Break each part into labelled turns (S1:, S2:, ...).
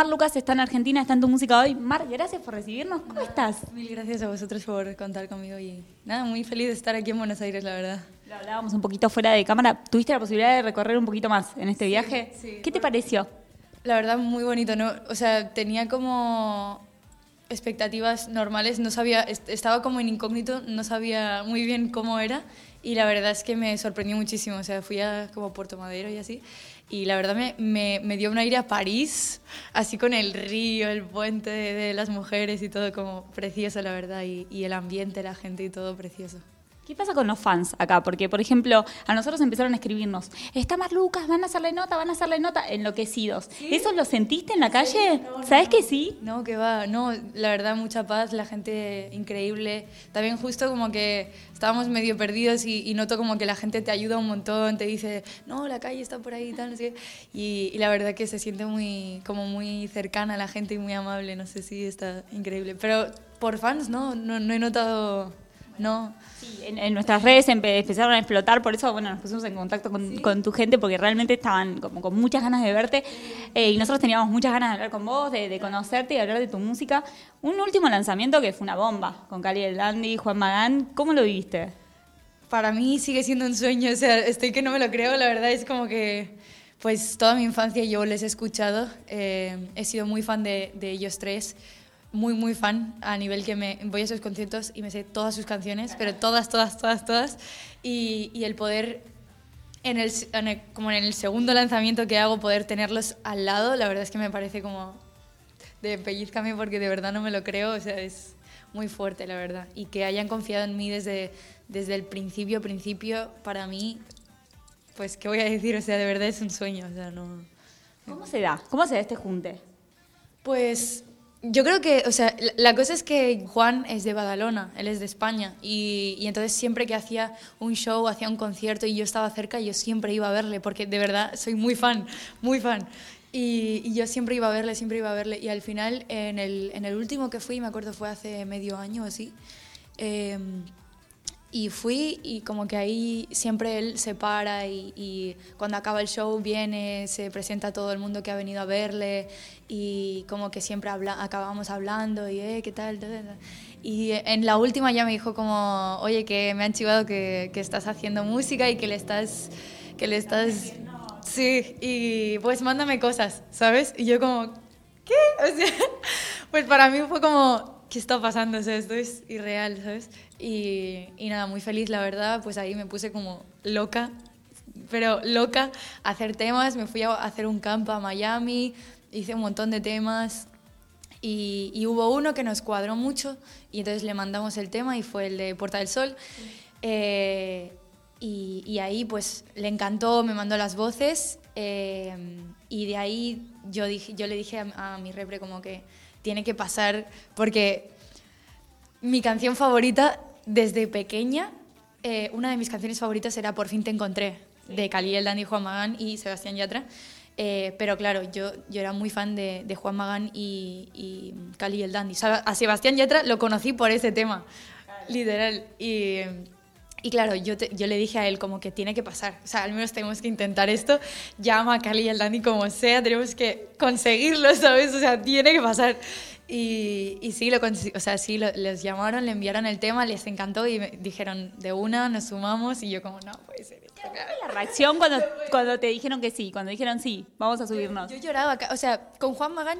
S1: Mar Lucas está en Argentina, está en tu música hoy. Mar, gracias por recibirnos. ¿Cómo estás?
S2: Mil gracias a vosotros por contar conmigo y nada, muy feliz de estar aquí en Buenos Aires, la verdad.
S1: Lo hablábamos un poquito fuera de cámara. ¿Tuviste la posibilidad de recorrer un poquito más en este viaje?
S2: sí.
S1: ¿Qué te pareció?
S2: La verdad, muy bonito, ¿no? O sea, tenía como expectativas normales, no sabía, est- estaba como en incógnito, no sabía muy bien cómo era y la verdad es que me sorprendió muchísimo, o sea, fui a como Puerto Madero y así y la verdad me, me, me dio un aire a París, así con el río, el puente de, las mujeres y todo como precioso, la verdad, y el ambiente, la gente y todo precioso.
S1: ¿Qué pasa con los fans acá? Porque, por ejemplo, a nosotros empezaron a escribirnos, está Mar Lucas, van a hacerle nota, van a hacerle nota, enloquecidos. ¿Eso lo sentiste en la calle? ¿Sabes que sí?
S2: No, que va, no, la verdad mucha paz, la gente increíble. También justo como que estábamos medio perdidos y, y noto como que la gente te ayuda un montón, te dice, no, la calle está por ahí y tal, no sé qué. Y, y la verdad que se siente muy, como muy cercana a la gente y muy amable, no sé si está increíble. Pero por fans, no, no, no he notado, no.
S1: Sí, en, en nuestras redes empe- empezaron a explotar, por eso bueno, nos pusimos en contacto con, con tu gente porque realmente estaban como con muchas ganas de verte eh, y nosotros teníamos muchas ganas de hablar con vos, de, de conocerte y hablar de tu música. Un último lanzamiento que fue una bomba con Cali el Dandy, Juan Magán, ¿cómo lo viviste?
S2: Para mí sigue siendo un sueño, o sea, estoy que no me lo creo, la verdad es como que, pues toda mi infancia yo les he escuchado, eh, he sido muy fan de, de ellos tres, muy, muy fan, a nivel que me voy a sus conciertos y me sé todas sus canciones, pero todas, todas, todas, todas, y, y el poder, en el, en el- como en el segundo lanzamiento que hago, poder tenerlos al lado, la verdad es que me parece como de pellizcame porque de verdad no me lo creo, o sea, es muy fuerte, la verdad. Y que hayan confiado en mí desde, desde el principio, principio, para mí, pues, ¿qué voy a decir? O sea, de verdad es un sueño, o sea, no...
S1: ¿Cómo se da? ¿Cómo se da este junte?
S2: Pues yo creo que, o sea, la, cosa es que Juan es de Badalona, él es de España, y, y entonces siempre que hacía un show, hacía un concierto y yo estaba cerca, yo siempre iba a verle, porque de verdad soy muy fan, muy fan. Y, y yo siempre iba a verle, siempre iba a verle, y al final, en el, en el último que fui, me acuerdo fue hace medio año o así, em, y fui y como que ahí siempre él se para y, y cuando acaba el show viene, se presenta a todo el mundo que ha venido a verle y como que siempre habla, acabamos hablando y, eh, ¿qué tal? Y en la última ya me dijo como, oye, que me han chivado que, que estás haciendo música y que le estás... Que le estás sí, y pues mándame cosas, ¿sabes? Y yo como, ¿qué? O sea, pues para mí fue como, ¿qué está pasando? O sea, esto es irreal, ¿sabes? Y, y nada, muy feliz, la verdad, pues ahí me puse como loca, pero loca, a hacer temas, me fui a hacer un campo a Miami, hice un montón de temas y, y hubo uno que nos cuadró mucho y entonces le mandamos el tema y fue el de Puerta del Sol. Eh, y, y ahí pues le encantó, me mandó las voces eh, y de ahí yo, dije, yo le dije a, a mi repre como que tiene que pasar porque mi canción favorita desde pequeña, eh, una de mis canciones favoritas era Por fin te encontré, de Cali el Dandy, Juan Magán y Sebastián Yatra. Eh, pero claro, yo, yo era muy fan de, de Juan Magán y, y Cali el Dandy. O sea, a Sebastián Yatra lo conocí por ese tema, literal. Y, y claro, yo, te- yo le dije a él como que tiene que pasar, o sea, al menos tenemos que intentar esto, llama a Cali y al Dani como sea, tenemos que conseguirlo, ¿sabes? O sea, tiene que pasar. Y, y sí, lo o sea, sí, lo- les llamaron, le enviaron el tema, les encantó y me dijeron de una, nos sumamos y yo como, no, puede ser esto.
S1: ¿Cuál fue la reacción cuando, cuando te dijeron que sí? Cuando dijeron sí, vamos a subirnos.
S2: Yo lloraba, ca- o sea, con Juan Magán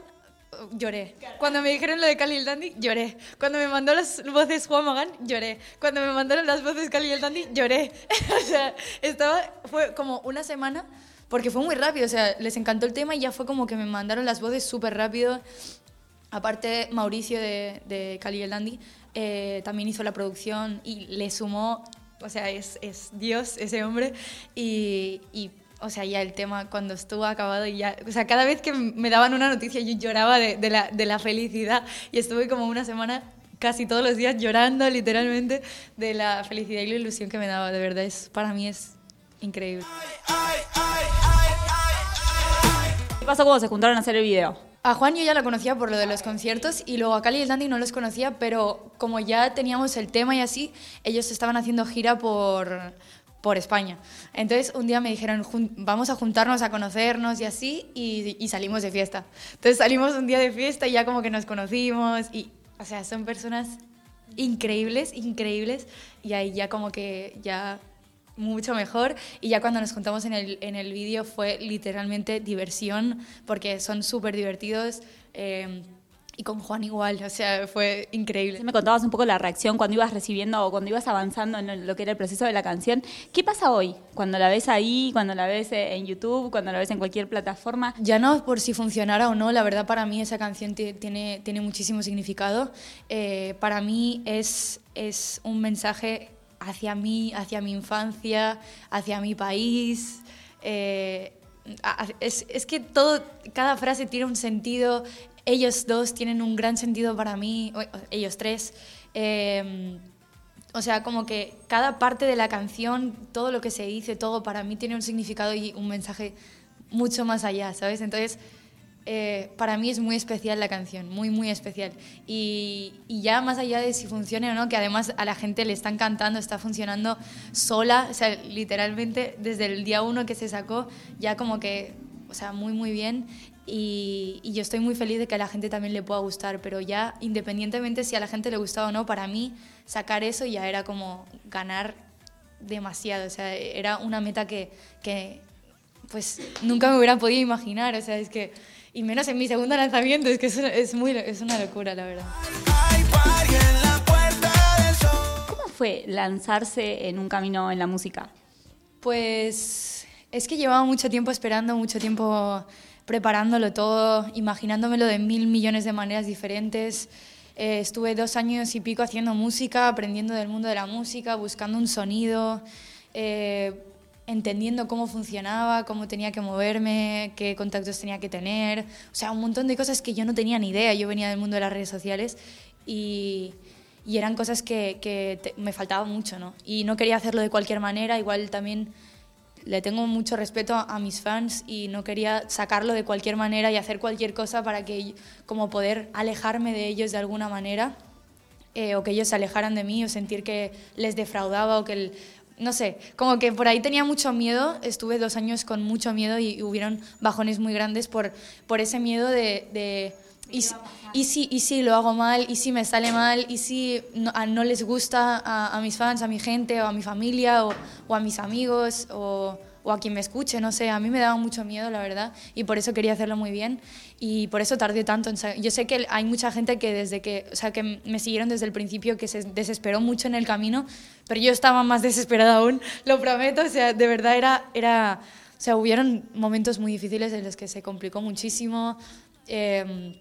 S2: uh, lloré. Cuando me dijeron lo de Cali y el Dandy, lloré. Cuando me mandó las voces Juan Magán, lloré. Cuando me mandaron las voces Cali y el Dandy, lloré. o sea, estaba, fue como una semana, porque fue muy rápido, o sea, les encantó el tema y ya fue como que me mandaron las voces súper rápido. Aparte, Mauricio de, de Cali el Dandy eh, también hizo la producción y le sumó, o sea, es, es Dios ese hombre. Y, y, o sea, ya el tema cuando estuvo acabado, y ya, o sea, cada vez que me daban una noticia yo lloraba de, de la, de la felicidad y estuve como una semana casi todos los días llorando literalmente de la felicidad y la ilusión que me daba. De verdad, es, para mí es increíble.
S1: ¿Qué pasó cuando se juntaron a hacer el video?
S2: A Juan yo ya lo conocía por lo de los conciertos y luego a Cali y el Dandy no los conocía, pero como ya teníamos el tema y así, ellos estaban haciendo gira por, por España. Entonces un día me dijeron, vamos a juntarnos a conocernos y así, y, salimos de fiesta. Entonces salimos un día de fiesta y ya como que nos conocimos, y, o sea, son personas increíbles, increíbles, y ahí ya como que ya mucho mejor y ya cuando nos juntamos en el, en el vídeo fue literalmente diversión porque son súper divertidos. Eh, y con Juan igual, o sea, fue increíble.
S1: Me contabas un poco la reacción cuando ibas recibiendo o cuando ibas avanzando en lo que era el proceso de la canción. ¿Qué pasa hoy? Cuando la ves ahí, cuando la ves en YouTube, cuando la ves en cualquier plataforma.
S2: Ya no por si funcionara o no, la verdad para mí esa canción tiene, tiene muchísimo significado. Eh, para mí es, es un mensaje hacia mí, hacia mi infancia, hacia mi país. Eh, es, es, que todo, cada frase tiene un sentido, ellos dos tienen un gran sentido para mí, ellos tres. Em, o sea, como que cada parte de la canción, todo lo que se dice, todo para mí tiene un significado y un mensaje mucho más allá, ¿sabes? Entonces, eh, para mí es muy especial la canción, muy, muy especial. Y, y, ya más allá de si funcione o no, que además a la gente le están cantando, está funcionando sola, o sea, literalmente desde el día uno que se sacó, ya como que, o sea, muy, muy bien. Y, yo estoy muy feliz de que a la gente también le pueda gustar, pero ya independientemente si a la gente le gustaba o no, para mí sacar eso ya era como ganar demasiado, o sea, era una meta que, que pues nunca me hubiera podido imaginar, o sea, es que, y menos en mi segundo lanzamiento, es que es, es, muy, es una locura, la verdad.
S1: ¿Cómo fue lanzarse en un camino en la música?
S2: Pues es que llevaba mucho tiempo esperando, mucho tiempo preparándolo todo, imaginándomelo de mil millones de maneras diferentes. Eh, estuve dos años y pico haciendo música, aprendiendo del mundo de la música, buscando un sonido, eh, entendiendo cómo funcionaba, cómo tenía que moverme, qué contactos tenía que tener. O sea, un montón de cosas que yo no tenía ni idea. Yo venía del mundo de las redes sociales y, eran cosas que, me faltaba mucho, ¿no? Y no quería hacerlo de cualquier manera. Igual también le tengo mucho respeto a, mis fans y no quería sacarlo de cualquier manera y hacer cualquier cosa para que como poder alejarme de ellos de alguna manera eh, o que ellos se alejaran de mí o sentir que les defraudaba o que no sé, como que por ahí tenía mucho miedo, estuve dos años con mucho miedo y, hubieron bajones muy grandes por, por ese miedo de y, y, si, y si lo hago mal, y si me sale mal, y si no, no les gusta a, a, mis fans, a mi gente, o a mi familia, o, o a mis amigos, o, o, a quien me escuche, no sé, a mí me daba mucho miedo, la verdad, y por eso quería hacerlo muy bien, y por eso tardé tanto. En, yo sé que hay mucha gente que desde que, o sea, que me siguieron desde el principio, que se desesperó mucho en el camino, pero yo estaba más desesperada aún, lo prometo, o sea, de verdad era... era o sea, hubieron momentos muy difíciles en los que se complicó muchísimo. Eh,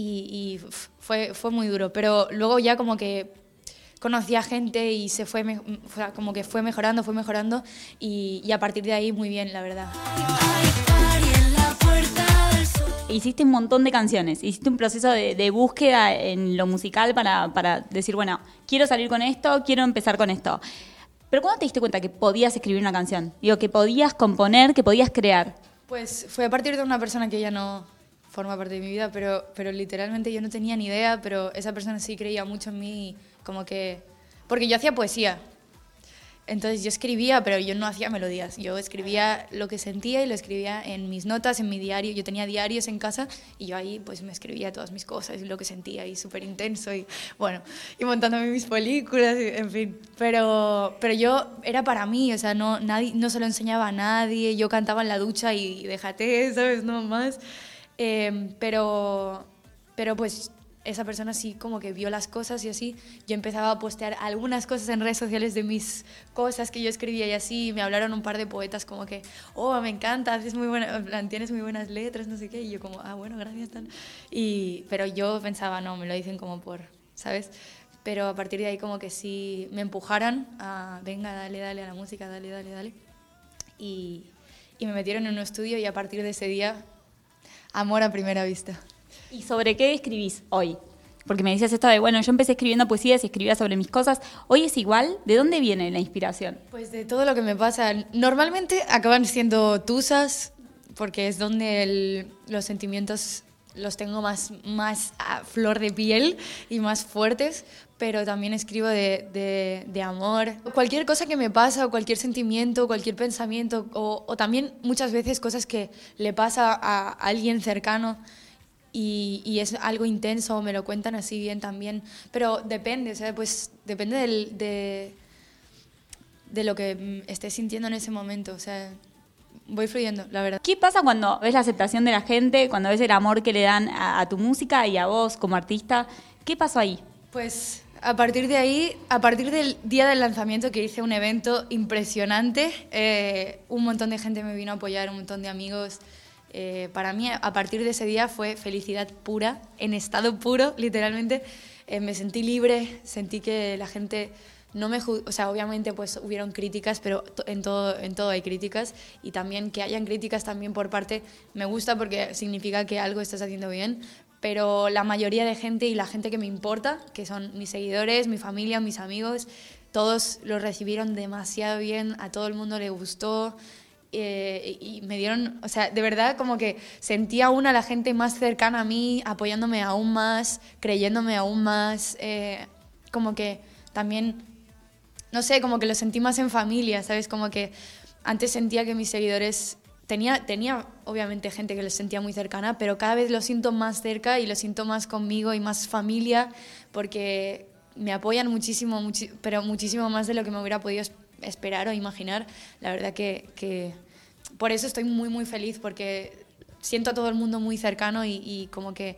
S2: y, fue, fue muy duro. Pero luego ya como que conocí a gente y se fue, como que fue mejorando, fue mejorando y, a partir de ahí muy bien, la verdad.
S1: Hiciste un montón de canciones, hiciste un proceso de, búsqueda en lo musical para, para, decir, bueno, quiero salir con esto, quiero empezar con esto. Pero ¿cuándo te diste cuenta que podías escribir una canción? Digo, que podías componer, que podías crear.
S2: Pues fue a partir de una persona que ya no, forma parte de mi vida, pero, pero literalmente yo no tenía ni idea, pero esa persona sí creía mucho en mí, como que... Porque yo hacía poesía, entonces yo escribía, pero yo no hacía melodías. Yo escribía lo que sentía y lo escribía en mis notas, en mi diario. Yo tenía diarios en casa y yo ahí pues me escribía todas mis cosas y lo que sentía y súper intenso y bueno, y montándome mis películas, en fin. Pero, pero yo era para mí, o sea, no, nadie, no se lo enseñaba a nadie. Yo cantaba en la ducha y déjate, ¿sabes? No más. Em, pero, pero pues esa persona sí como que vio las cosas y así. Yo empezaba a postear algunas cosas en redes sociales de mis cosas que yo escribía y así. me hablaron un par de poetas como que, oh, me encanta, haces muy buena, tienes muy buenas letras, no sé qué. Y yo como, ah, bueno, gracias. Tal. Y, pero yo pensaba, no, me lo dicen como por, ¿sabes? Pero a partir de ahí como que sí me empujaran a, venga, dale, dale a la música, dale, dale, dale. Y, y me metieron en un estudio y a partir de ese día amor a primera vista.
S1: ¿Y sobre qué escribís hoy? Porque me decías esto de, bueno, yo empecé escribiendo poesías y escribía sobre mis cosas. ¿Hoy es igual? ¿De dónde viene la inspiración?
S2: Pues de todo lo que me pasa. Normalmente acaban siendo tusas, porque es donde los sentimientos los tengo más, más a flor de piel y más fuertes, pero también escribo de, de, de amor. Cualquier cosa que me pasa, o cualquier sentimiento, cualquier pensamiento, o, o, también muchas veces cosas que le pasa a alguien cercano y, y, es algo intenso, me lo cuentan así bien también, pero depende, o sea, pues depende del, de, de lo que esté sintiendo en ese momento, o sea, voy fluyendo, la verdad.
S1: ¿Qué pasa cuando ves la aceptación de la gente, cuando ves el amor que le dan a, a tu música y a vos como artista? ¿Qué pasó ahí?
S2: Pues a partir de ahí, a partir del día del lanzamiento que hice un evento impresionante, eh, un montón de gente me vino a apoyar, un montón de amigos. Eh, para mí, a partir de ese día fue felicidad pura, en estado puro, literalmente. Eh, me sentí libre, sentí que la gente no me o sea obviamente pues hubieron críticas pero en todo en todo hay críticas. Y también que hayan críticas también por parte me gusta porque significa que algo estás haciendo bien. Pero la mayoría de gente y la gente que me importa, que son mis seguidores, mi familia, mis amigos, todos lo recibieron demasiado bien, a todo el mundo le gustó eh, y me dieron, o sea, de verdad como que sentía aún a la gente más cercana a mí, apoyándome aún más, creyéndome aún más, eh, como que también, no sé, como que lo sentí más en familia, ¿sabes? Como que antes sentía que mis seguidores tenía, tenía obviamente gente que lo sentía muy cercana, pero cada vez lo siento más cerca y lo siento más conmigo y más familia, porque me apoyan muchísimo, muchi pero muchísimo más de lo que me hubiera podido esperar o imaginar. La verdad que, que, por eso estoy muy, muy feliz, porque siento a todo el mundo muy cercano y, y como que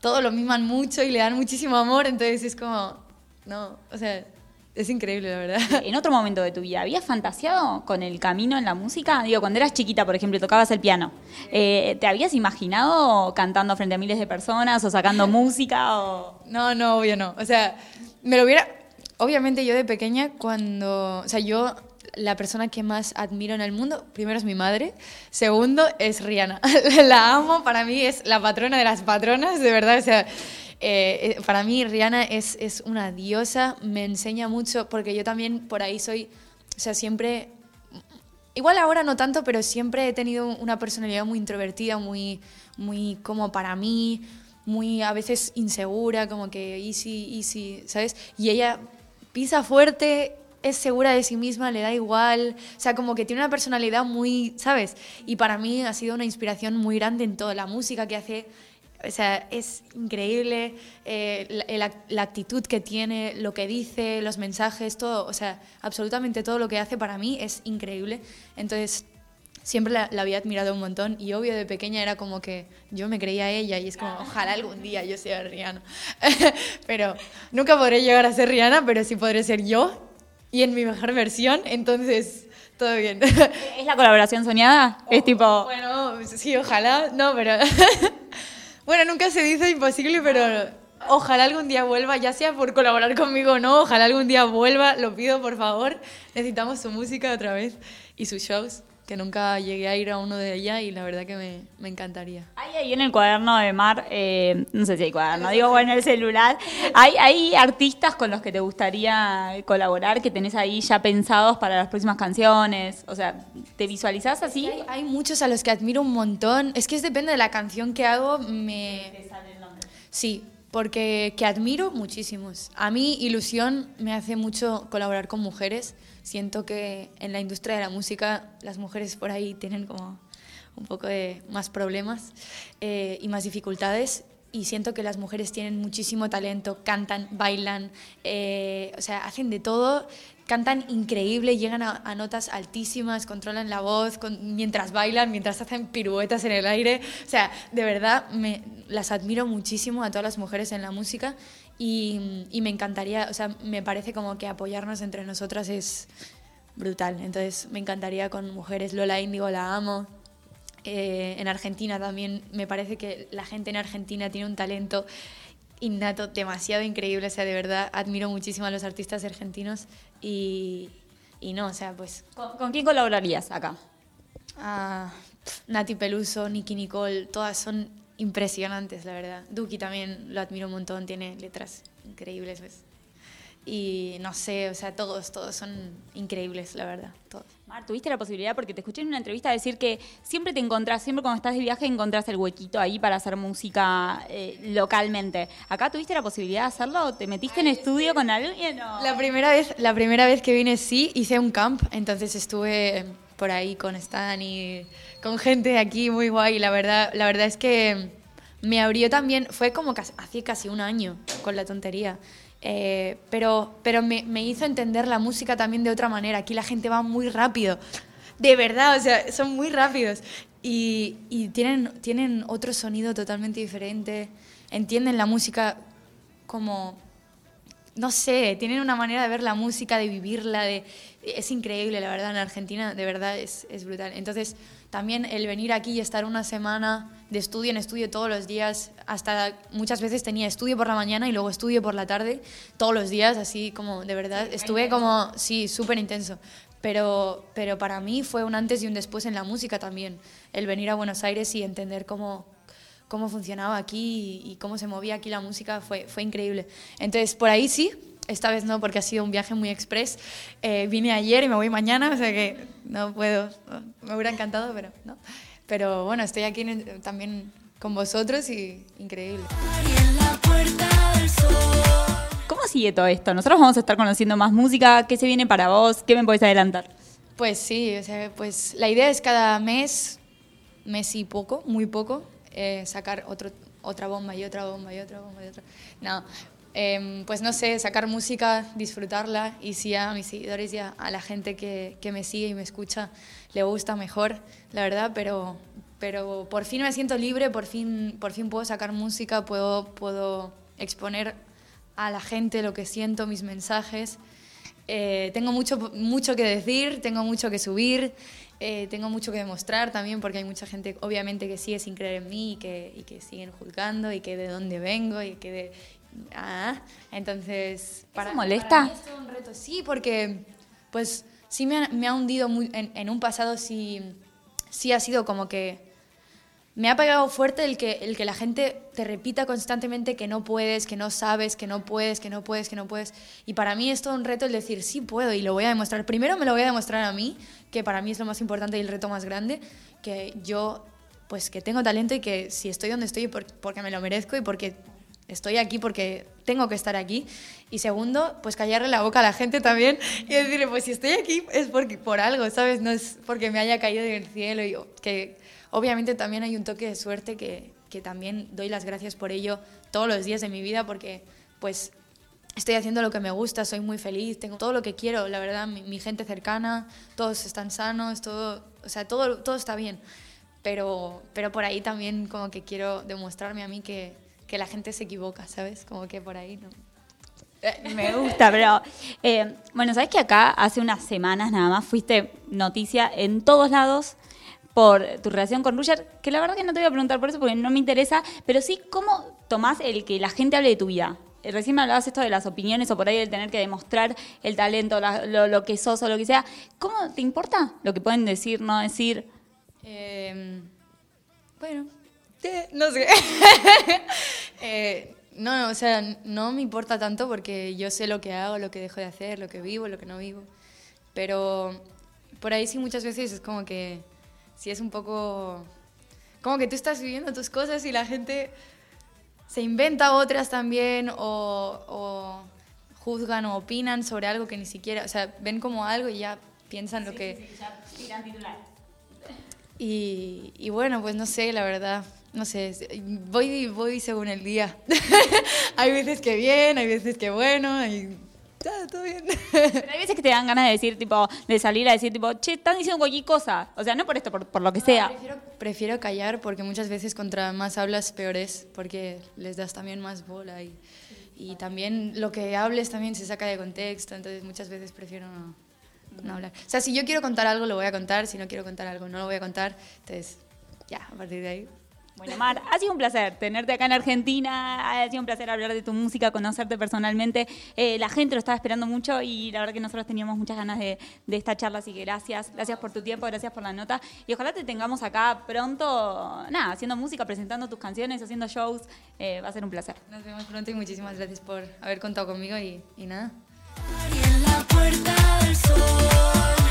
S2: todos lo miman mucho y le dan muchísimo amor, entonces es como, no, o sea, es increíble, la verdad.
S1: En otro momento de tu vida, ¿habías fantaseado con el camino en la música? Digo, cuando eras chiquita, por ejemplo, tocabas el piano. Eh, ¿Te habías imaginado cantando frente a miles de personas o sacando música? O...
S2: No, no, obvio no. O sea, me lo hubiera... Obviamente yo de pequeña, cuando... O sea, yo la persona que más admiro en el mundo, primero es mi madre, segundo es Rihanna. la amo, para mí es la patrona de las patronas, de verdad. O sea, eh, para mí Rihanna es, es una diosa, me enseña mucho, porque yo también por ahí soy, o sea, siempre, igual ahora no tanto, pero siempre he tenido una personalidad muy introvertida, muy, muy como para mí, muy a veces insegura, como que easy, easy, ¿sabes? Y ella pisa fuerte, es segura de sí misma, le da igual, o sea, como que tiene una personalidad muy, ¿sabes? Y para mí ha sido una inspiración muy grande en toda la música que hace o sea, es increíble eh, la, la, actitud que tiene, lo que dice, los mensajes, todo, o sea, absolutamente todo lo que hace para mí es increíble. Entonces, siempre la, la, había admirado un montón y obvio de pequeña era como que yo me creía ella y es como, ojalá algún día yo sea Rihanna. pero nunca podré llegar a ser Rihanna, pero sí podré ser yo y en mi mejor versión, entonces todo bien.
S1: ¿Es la colaboración soñada? Oh, es tipo...
S2: Bueno, sí, ojalá, no, pero... Bueno, nunca se dice imposible, pero ojalá algún día vuelva, ya sea por colaborar conmigo o no, ojalá algún día vuelva, lo pido por favor. Necesitamos su música otra vez y sus shows, que nunca llegué a ir a uno de ella y la verdad que me, me encantaría.
S1: Hay ahí en el cuaderno de Mar, eh, no sé si hay cuaderno, digo bueno, el celular, ¿hay, ¿hay artistas con los que te gustaría colaborar, que tenés ahí ya pensados para las próximas canciones? O sea, ¿te visualizás así?
S2: Hay, hay muchos a los que admiro un montón, es que es depende de la canción que hago, me... Sí, porque que admiro muchísimos. A mí ilusión me hace mucho colaborar con mujeres. Siento que en la industria de la música las mujeres por ahí tienen como un poco de más problemas eh, y más dificultades y siento que las mujeres tienen muchísimo talento, cantan, bailan, eh, o sea, hacen de todo, cantan increíble, llegan a, notas altísimas, controlan la voz mientras bailan, mientras hacen piruetas en el aire, o sea, de verdad me, las admiro muchísimo a todas las mujeres en la música y, y me encantaría, o sea, me parece como que apoyarnos entre nosotras es brutal, entonces me encantaría con mujeres, Lola Índigo la amo, eh, en Argentina también me parece que la gente en Argentina tiene un talento innato demasiado increíble, o sea, de verdad admiro muchísimo a los artistas argentinos y, y no, o sea, pues...
S1: ¿Con, ¿Con, quién colaborarías acá?
S2: Ah, Nati Peluso, Nicky Nicole, todas son impresionantes, la verdad. Duki también lo admiro un montón, tiene letras increíbles, ¿ves? Y no sé, o sea, todos, todos son increíbles, la verdad, todos.
S1: Mar, tuviste la posibilidad, porque te escuché en una entrevista decir que siempre te encontrás, siempre cuando estás de viaje encontrás el huequito ahí para hacer música eh, localmente. ¿Acá tuviste la posibilidad de hacerlo? ¿Te metiste en estudio con alguien? o-
S2: La primera vez, la primera vez que vine sí, hice un camp, entonces estuve por ahí con Stan y con gente de aquí muy guay. La verdad, la verdad es que me abrió también, fue como casi- hace casi un año con la tontería. Eh, pero pero me, me hizo entender la música también de otra manera. Aquí la gente va muy rápido. De verdad, o sea, son muy rápidos. Y, y tienen, tienen otro sonido totalmente diferente. Entienden la música como no sé, tienen una manera de ver la música, de vivirla, de, es increíble, la verdad, en Argentina de verdad es, es brutal. Entonces, también el venir aquí y estar una semana de estudio en estudio todos los días, hasta muchas veces tenía estudio por la mañana y luego estudio por la tarde, todos los días, así como de verdad, estuve como, sí, súper intenso. Pero, pero para mí fue un antes y un después en la música también, el venir a Buenos Aires y entender cómo, cómo funcionaba aquí y, y cómo se movía aquí la música fue, fue increíble. Entonces, por ahí sí, esta vez no, porque ha sido un viaje muy express. Eh, vine ayer y me voy mañana, o sea que no puedo. me hubiera encantado, pero no. Pero bueno, estoy aquí también con vosotros y increíble.
S1: ¿Cómo sigue todo esto? Nosotros vamos a estar conociendo más música. ¿Qué se viene para vos? ¿Qué me podés adelantar?
S2: Pues sí, o sea, pues la idea es cada mes, mes y poco, muy poco, eh, sacar otro, otra bomba y otra bomba y otra bomba y otra. No, em, pues no sé, sacar música, disfrutarla y si a mis seguidores y a, a la gente que, que me sigue y me escucha le gusta mejor, la verdad, pero, pero por fin me siento libre, por fin, por fin puedo sacar música, puedo, puedo exponer a la gente lo que siento, mis mensajes. Eh, tengo mucho, mucho que decir, tengo mucho que subir, eh, tengo mucho que demostrar también porque hay mucha gente obviamente que sigue sin creer en mí y que, y que siguen juzgando y que de dónde vengo y que de... Ah, entonces...
S1: molesta?
S2: para mí es todo un reto, sí, porque pues sí me ha, me ha hundido muy, en, en un pasado, sí, sí ha sido como que me ha pegado fuerte el que, el que la gente te repita constantemente que no puedes, que no sabes, que no puedes, que no puedes, que no puedes. Y para mí es todo un reto el decir, sí puedo y lo voy a demostrar. Primero me lo voy a demostrar a mí, que para mí es lo más importante y el reto más grande, que yo, pues que tengo talento y que si estoy donde estoy por- porque me lo merezco y porque estoy aquí porque tengo que estar aquí. Y segundo, pues callarle la boca a la gente también y decirle, pues si estoy aquí es porque, por algo, ¿sabes? No es porque me haya caído del cielo y que obviamente también hay un toque de suerte que, que también doy las gracias por ello todos los días de mi vida porque pues estoy haciendo lo que me gusta, soy muy feliz, tengo todo lo que quiero, la verdad, mi, gente cercana, todos están sanos, todo, o sea, todo, todo está bien. Pero, pero por ahí también como que quiero demostrarme a mí que, que la gente se equivoca, ¿sabes? Como que por ahí no.
S1: Me gusta, pero eh, bueno, sabes que acá hace unas semanas nada más fuiste noticia en todos lados por tu relación con Roger, que la verdad que no te voy a preguntar por eso porque no me interesa, pero sí cómo tomás el que la gente hable de tu vida. Eh, Recién me hablabas esto de las opiniones o por ahí el tener que demostrar el talento, la- lo, lo que sos o lo que sea. ¿Cómo te importa lo que pueden decir, no decir?
S2: Eh, bueno, eh, no sé. Eh, no, o sea, no me importa tanto porque yo sé lo que hago, lo que dejo de hacer, lo que vivo, lo que no vivo. Pero por ahí sí muchas veces es como que sí es un poco como que tú estás viviendo tus cosas y la gente se inventa otras también o, o juzgan o opinan sobre algo que ni siquiera, o sea, ven como algo y ya piensan lo que... Y, y bueno, pues no sé, la verdad, no sé, voy, voy según el día. hay veces que bien, hay veces que bueno, y ah, todo bien.
S1: Pero hay veces que te dan ganas de decir, tipo, de salir a decir, tipo, che, están diciendo cualquier cosa. O sea, no por esto, por, por lo que sea.
S2: Prefiero, prefiero callar porque muchas veces contra más hablas peor es, porque les das también más bola y, y también lo que hables también se saca de contexto, entonces muchas veces prefiero no, no hablar. O sea, si yo quiero contar algo lo voy a contar, si no quiero contar algo no lo voy a contar, entonces ya, a partir de ahí.
S1: Bueno, Mar, ha sido un placer tenerte acá en Argentina, ha sido un placer hablar de tu música, conocerte personalmente. Eh, la gente lo estaba esperando mucho y la verdad que nosotros teníamos muchas ganas de, de esta charla, así que gracias, gracias por tu tiempo, gracias por la nota y ojalá te tengamos acá pronto, nada, haciendo música, presentando tus canciones, haciendo shows, Eh, va a ser un placer.
S2: Nos vemos pronto y muchísimas gracias por haber contado conmigo y, y nada.
S3: Y en la puerta del sol.